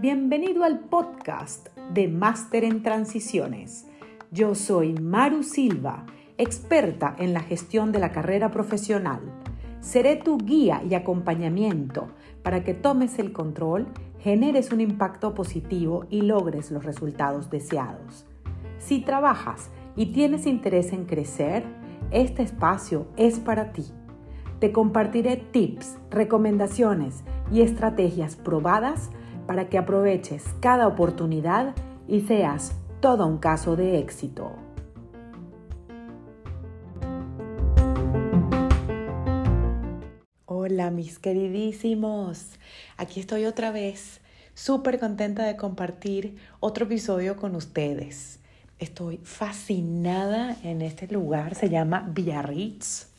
Bienvenido al podcast de Máster en Transiciones. Yo soy Maru Silva, experta en la gestión de la carrera profesional. Seré tu guía y acompañamiento para que tomes el control, generes un impacto positivo y logres los resultados deseados. Si trabajas y tienes interés en crecer, este espacio es para ti. Te compartiré tips, recomendaciones y estrategias probadas para que aproveches cada oportunidad y seas todo un caso de éxito. Hola mis queridísimos, aquí estoy otra vez, súper contenta de compartir otro episodio con ustedes. Estoy fascinada en este lugar, se llama Biarritz.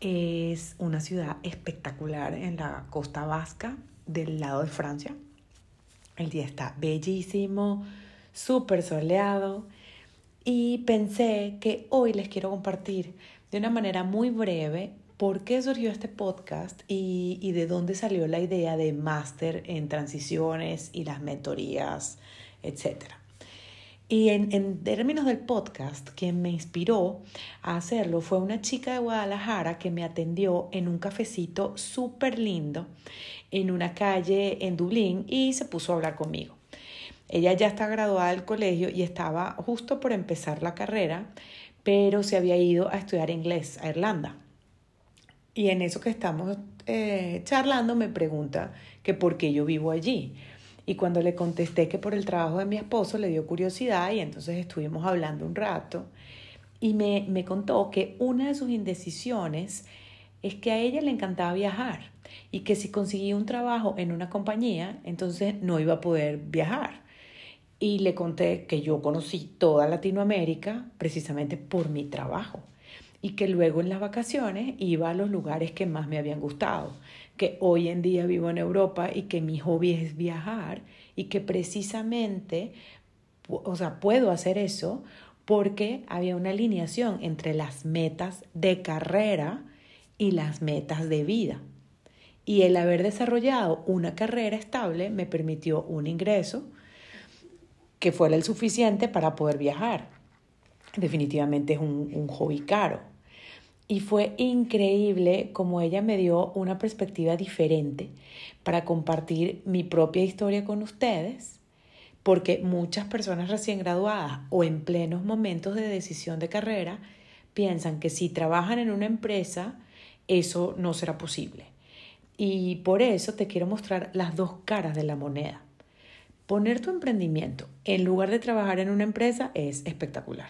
Es una ciudad espectacular en la costa vasca del lado de Francia. El día está bellísimo, súper soleado y pensé que hoy les quiero compartir de una manera muy breve por qué surgió este podcast y, y de dónde salió la idea de máster en transiciones y las mentorías, etc. Y en, en, términos del podcast, quien me inspiró a hacerlo fue una chica de Guadalajara que me atendió en un cafecito súper lindo en una calle en Dublín y se puso a hablar conmigo. Ella ya está graduada del colegio y estaba justo por empezar la carrera, pero se había ido a estudiar inglés a Irlanda. Y en eso que estamos eh, charlando me pregunta que por qué yo vivo allí. Y cuando le contesté que por el trabajo de mi esposo le dio curiosidad y entonces estuvimos hablando un rato y me, me contó que una de sus indecisiones es que a ella le encantaba viajar y que si conseguía un trabajo en una compañía, entonces no iba a poder viajar. Y le conté que yo conocí toda Latinoamérica precisamente por mi trabajo y que luego en las vacaciones iba a los lugares que más me habían gustado, que hoy en día vivo en Europa y que mi hobby es viajar y que precisamente, o sea, puedo hacer eso porque había una alineación entre las metas de carrera y las metas de vida. Y el haber desarrollado una carrera estable me permitió un ingreso que fuera el suficiente para poder viajar. Definitivamente es un, un hobby caro. Y fue increíble como ella me dio una perspectiva diferente para compartir mi propia historia con ustedes, porque muchas personas recién graduadas o en plenos momentos de decisión de carrera piensan que si trabajan en una empresa, eso no será posible. Y por eso te quiero mostrar las dos caras de la moneda. Poner tu emprendimiento en lugar de trabajar en una empresa es espectacular.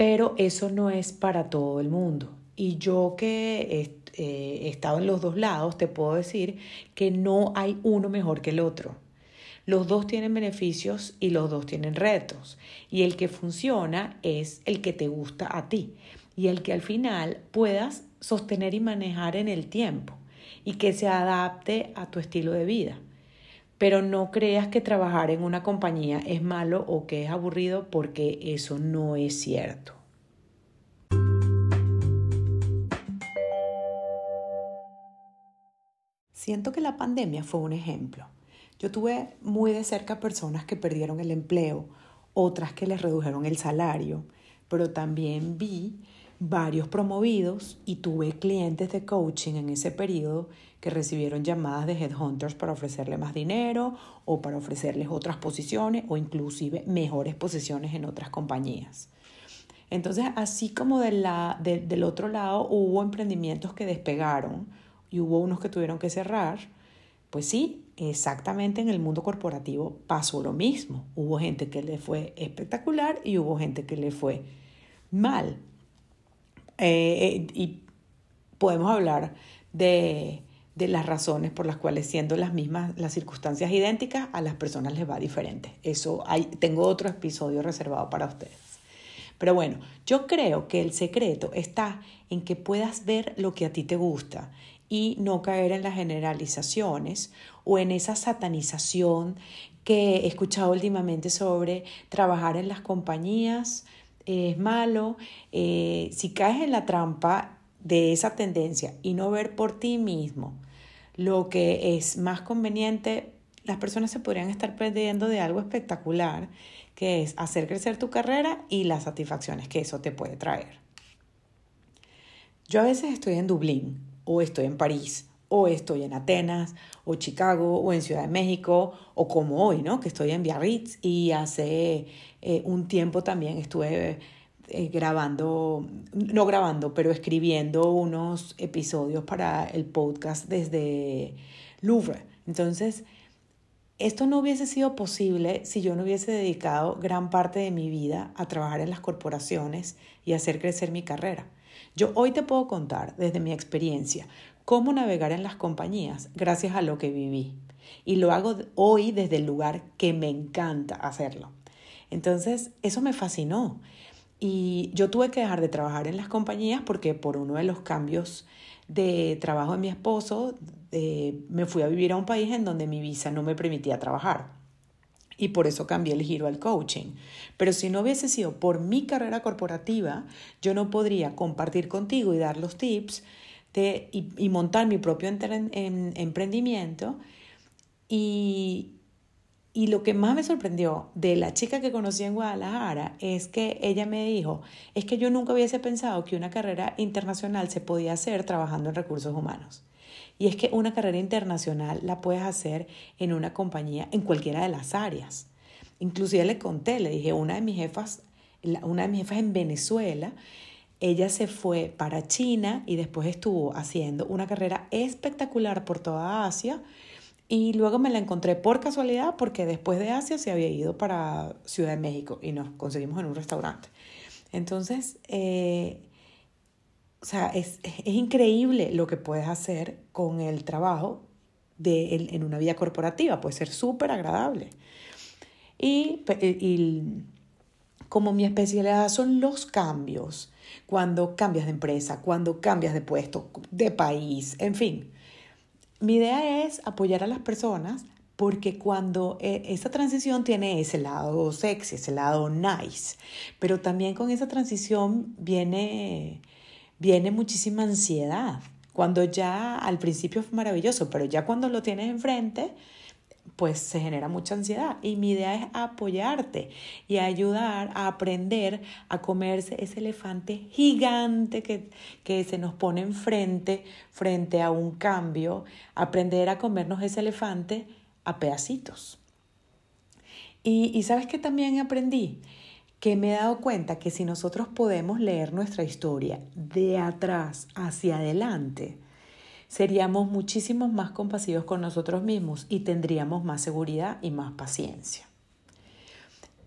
Pero eso no es para todo el mundo. Y yo que he, he estado en los dos lados, te puedo decir que no hay uno mejor que el otro. Los dos tienen beneficios y los dos tienen retos. Y el que funciona es el que te gusta a ti y el que al final puedas sostener y manejar en el tiempo y que se adapte a tu estilo de vida. Pero no creas que trabajar en una compañía es malo o que es aburrido porque eso no es cierto. Siento que la pandemia fue un ejemplo. Yo tuve muy de cerca personas que perdieron el empleo, otras que les redujeron el salario, pero también vi varios promovidos y tuve clientes de coaching en ese periodo que recibieron llamadas de headhunters para ofrecerle más dinero o para ofrecerles otras posiciones o inclusive mejores posiciones en otras compañías. Entonces, así como de la, del otro lado hubo emprendimientos que despegaron y hubo unos que tuvieron que cerrar, pues sí, exactamente en el mundo corporativo pasó lo mismo. Hubo gente que le fue espectacular y hubo gente que le fue mal. Eh, y podemos hablar de, de las razones por las cuales siendo las mismas, las circunstancias idénticas, a las personas les va diferente. Eso hay, tengo otro episodio reservado para ustedes. Pero bueno, yo creo que el secreto está en que puedas ver lo que a ti te gusta y no caer en las generalizaciones o en esa satanización que he escuchado últimamente sobre trabajar en las compañías, es malo. Eh, si caes en la trampa, de esa tendencia y no ver por ti mismo lo que es más conveniente, las personas se podrían estar perdiendo de algo espectacular, que es hacer crecer tu carrera y las satisfacciones que eso te puede traer. Yo a veces estoy en Dublín o estoy en París o estoy en Atenas o Chicago o en Ciudad de México o como hoy, ¿no? Que estoy en Biarritz y hace eh, un tiempo también estuve eh, grabando, no grabando, pero escribiendo unos episodios para el podcast desde Louvre. Entonces, esto no hubiese sido posible si yo no hubiese dedicado gran parte de mi vida a trabajar en las corporaciones y hacer crecer mi carrera. Yo hoy te puedo contar desde mi experiencia cómo navegar en las compañías gracias a lo que viví. Y lo hago hoy desde el lugar que me encanta hacerlo. Entonces, eso me fascinó. Y yo tuve que dejar de trabajar en las compañías porque por uno de los cambios de trabajo de mi esposo, eh, me fui a vivir a un país en donde mi visa no me permitía trabajar. Y por eso cambié el giro al coaching. Pero si no hubiese sido por mi carrera corporativa, yo no podría compartir contigo y dar los tips y, montar mi propio emprendimiento y, y lo que más me sorprendió de la chica que conocí en Guadalajara es que ella me dijo, es que yo nunca hubiese pensado que una carrera internacional se podía hacer trabajando en recursos humanos. Y es que una carrera internacional la puedes hacer en una compañía, en cualquiera de las áreas. Inclusive le conté, le dije, una de mis jefas, una de mis jefas en Venezuela, ella se fue para China y después estuvo haciendo una carrera espectacular por toda Asia y luego me la encontré por casualidad porque después de Asia se había ido para Ciudad de México y nos conseguimos en un restaurante. Entonces, eh, o sea, es, increíble lo que puedes hacer con el trabajo de, en, una vida corporativa. Puede ser súper agradable. Y, y como mi especialidad son los cambios, cuando cambias de empresa, cuando cambias de puesto, de país, en fin mi idea es apoyar a las personas porque cuando eh, esa transición tiene ese lado sexy, ese lado nice, pero también con esa transición viene, viene muchísima ansiedad. Cuando ya al principio fue maravilloso, pero ya cuando lo tienes enfrente, pues se genera mucha ansiedad. Y mi idea es apoyarte y ayudar a aprender a comerse ese elefante gigante que, que se nos pone enfrente, frente a un cambio, aprender a comernos ese elefante a pedacitos. Y, y sabes que también aprendí que me he dado cuenta que si nosotros podemos leer nuestra historia de atrás hacia adelante, seríamos muchísimo más compasivos con nosotros mismos y tendríamos más seguridad y más paciencia.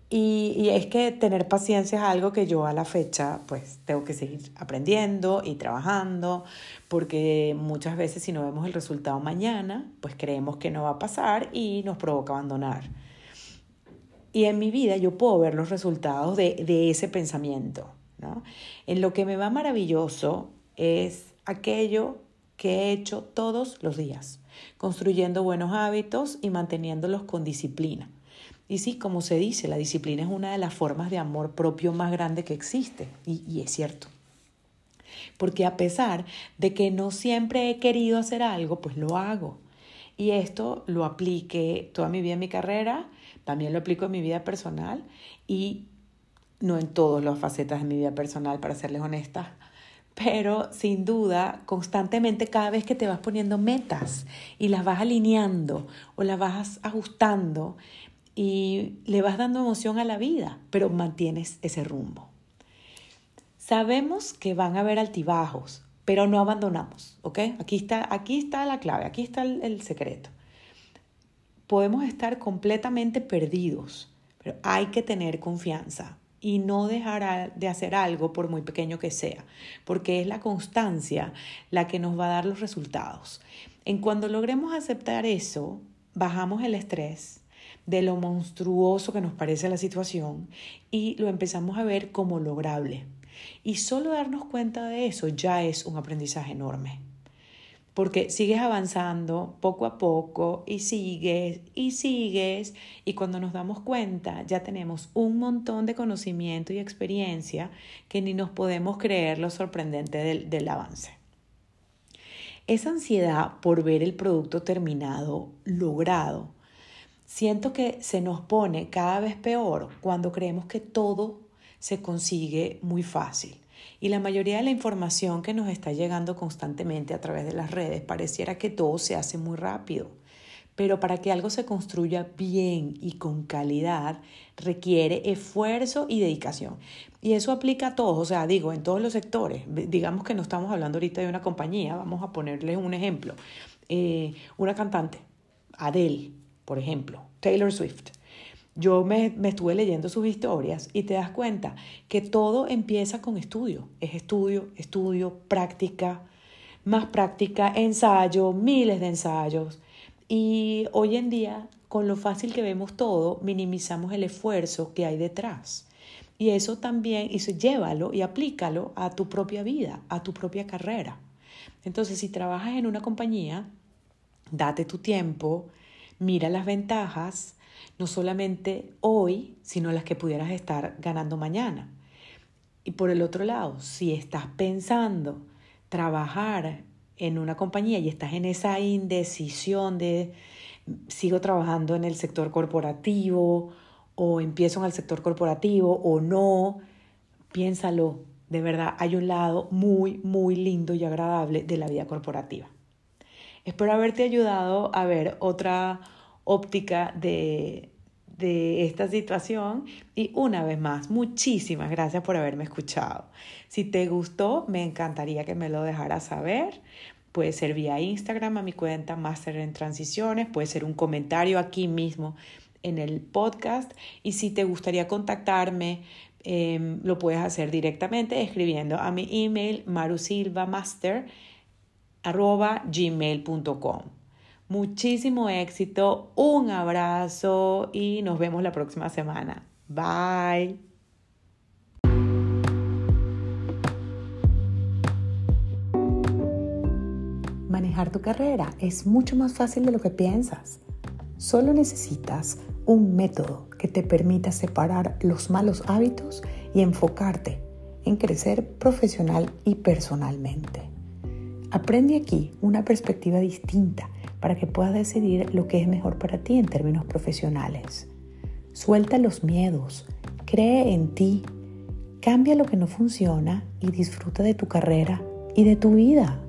Y, es que tener paciencia es algo que yo a la fecha pues tengo que seguir aprendiendo y trabajando porque muchas veces si no vemos el resultado mañana pues creemos que no va a pasar y nos provoca abandonar. Y en mi vida yo puedo ver los resultados de, de ese pensamiento. ¿no? En lo que me va maravilloso es aquello que he hecho todos los días, construyendo buenos hábitos y manteniéndolos con disciplina. Y sí, como se dice, la disciplina es una de las formas de amor propio más grande que existe, y, es cierto. Porque a pesar de que no siempre he querido hacer algo, pues lo hago. Y esto lo apliqué toda mi vida en mi carrera, también lo aplico en mi vida personal y no en todas las facetas de mi vida personal, para serles honestas, pero sin duda, constantemente cada vez que te vas poniendo metas y las vas alineando o las vas ajustando y le vas dando emoción a la vida, pero mantienes ese rumbo. Sabemos que van a haber altibajos, pero no abandonamos, ¿ok? Aquí está, aquí está la clave, aquí está el, el secreto. Podemos estar completamente perdidos, pero hay que tener confianza, y no dejar de hacer algo por muy pequeño que sea, porque es la constancia la que nos va a dar los resultados. En cuando logremos aceptar eso, bajamos el estrés de lo monstruoso que nos parece la situación y lo empezamos a ver como lograble. Y solo darnos cuenta de eso ya es un aprendizaje enorme. Porque sigues avanzando poco a poco y sigues y sigues y cuando nos damos cuenta ya tenemos un montón de conocimiento y experiencia que ni nos podemos creer lo sorprendente del, del avance. Esa ansiedad por ver el producto terminado, logrado, siento que se nos pone cada vez peor cuando creemos que todo se consigue muy fácil. Y la mayoría de la información que nos está llegando constantemente a través de las redes pareciera que todo se hace muy rápido. Pero para que algo se construya bien y con calidad requiere esfuerzo y dedicación. Y eso aplica a todos, o sea, digo, en todos los sectores. Digamos que no estamos hablando ahorita de una compañía, vamos a ponerles un ejemplo. Eh, una cantante, Adele, por ejemplo, Taylor Swift yo me, estuve leyendo sus historias y te das cuenta que todo empieza con estudio. Es estudio, estudio, práctica, más práctica, ensayo, miles de ensayos. Y hoy en día, con lo fácil que vemos todo, minimizamos el esfuerzo que hay detrás. Y eso también, y llévalo y aplícalo a tu propia vida, a tu propia carrera. Entonces, si trabajas en una compañía, date tu tiempo, mira las ventajas, no solamente hoy, sino las que pudieras estar ganando mañana. Y por el otro lado, si estás pensando trabajar en una compañía y estás en esa indecisión de sigo trabajando en el sector corporativo o empiezo en el sector corporativo o no, piénsalo, de verdad hay un lado muy, muy lindo y agradable de la vida corporativa. Espero haberte ayudado a ver otra óptica de, de esta situación y una vez más, muchísimas gracias por haberme escuchado. Si te gustó, me encantaría que me lo dejaras saber. Puede ser vía Instagram a mi cuenta Master en Transiciones, puede ser un comentario aquí mismo en el podcast y si te gustaría contactarme, em, lo puedes hacer directamente escribiendo a mi email marusilvamaster.gmail.com. Muchísimo éxito, un abrazo y nos vemos la próxima semana. Bye. Manejar tu carrera es mucho más fácil de lo que piensas. Solo necesitas un método que te permita separar los malos hábitos y enfocarte en crecer profesional y personalmente. Aprende aquí una perspectiva distinta para que puedas decidir lo que es mejor para ti en términos profesionales. Suelta los miedos, cree en ti, cambia lo que no funciona y disfruta de tu carrera y de tu vida.